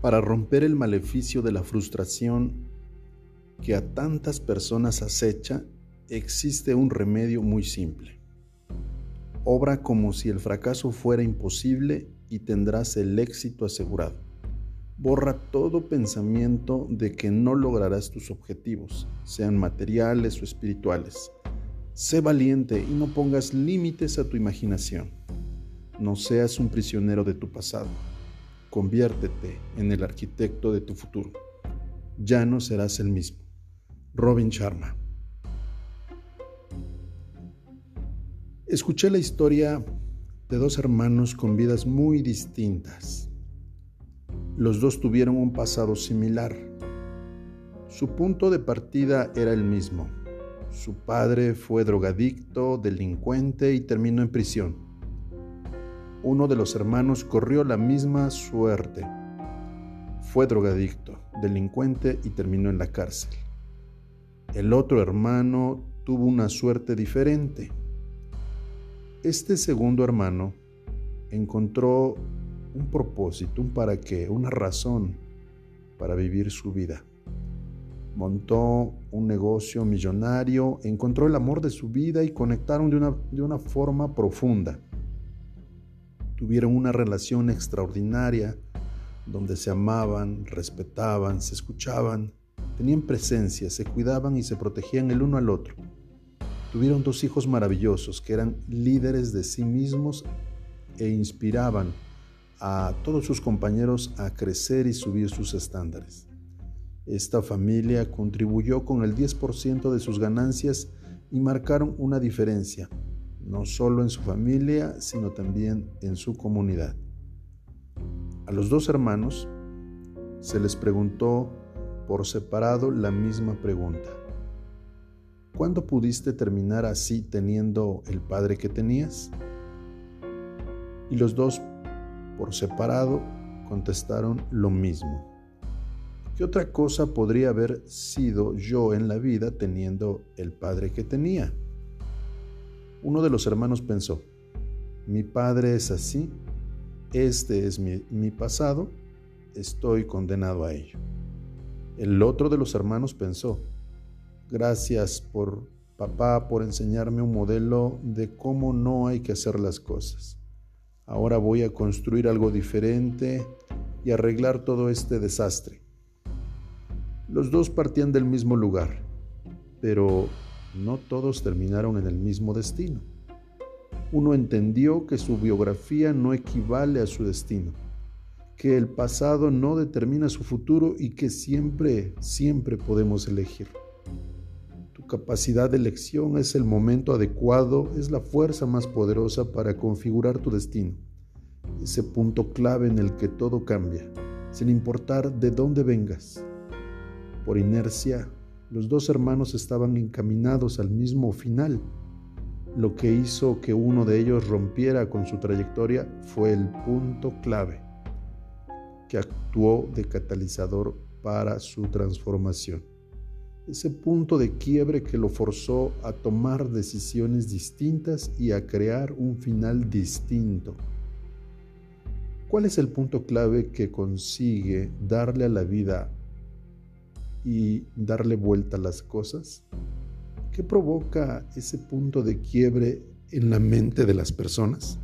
Para romper el maleficio de la frustración que a tantas personas acecha, existe un remedio muy simple. Obra como si el fracaso fuera imposible y tendrás el éxito asegurado. Borra todo pensamiento de que no lograrás tus objetivos, sean materiales o espirituales. Sé valiente y no pongas límites a tu imaginación. No seas un prisionero de tu pasado Conviértete en el arquitecto de tu futuro. Ya no serás el mismo. Robin Sharma. Escuché la historia de dos hermanos con vidas muy distintas. Los dos tuvieron un pasado similar. Su punto de partida era el mismo. Su padre fue drogadicto, delincuente y terminó en prisión uno de los hermanos corrió la misma suerte. Fue drogadicto, delincuente y terminó en la cárcel. El otro hermano tuvo una suerte diferente. Este segundo hermano encontró un propósito, un para qué, una razón para vivir su vida. Montó un negocio millonario, encontró el amor de su vida y conectaron de una, de una forma profunda tuvieron una relación extraordinaria donde se amaban, respetaban, se escuchaban, tenían presencia, se cuidaban y se protegían el uno al otro. Tuvieron dos hijos maravillosos que eran líderes de sí mismos e inspiraban a todos sus compañeros a crecer y subir sus estándares. Esta familia contribuyó con el 10% de sus ganancias y marcaron una diferencia no solo en su familia, sino también en su comunidad. A los dos hermanos se les preguntó por separado la misma pregunta. ¿Cuándo pudiste terminar así teniendo el padre que tenías? Y los dos, por separado, contestaron lo mismo. ¿Qué otra cosa podría haber sido yo en la vida teniendo el padre que tenía? Uno de los hermanos pensó, mi padre es así, este es mi, pasado, estoy condenado a ello. El otro de los hermanos pensó, gracias por papá por enseñarme un modelo de cómo no hay que hacer las cosas. Ahora voy a construir algo diferente y arreglar todo este desastre. Los dos partían del mismo lugar, pero no todos terminaron en el mismo destino. Uno entendió que su biografía no equivale a su destino, que el pasado no determina su futuro y que siempre, siempre podemos elegir. Tu capacidad de elección es el momento adecuado, es la fuerza más poderosa para configurar tu destino, ese punto clave en el que todo cambia, sin importar de dónde vengas. Por inercia, los dos hermanos estaban encaminados al mismo final. Lo que hizo que uno de ellos rompiera con su trayectoria fue el punto clave que actuó de catalizador para su transformación. Ese punto de quiebre que lo forzó a tomar decisiones distintas y a crear un final distinto. ¿Cuál es el punto clave que consigue darle a la vida y darle vuelta a las cosas? ¿Qué provoca ese punto de quiebre en la mente de las personas?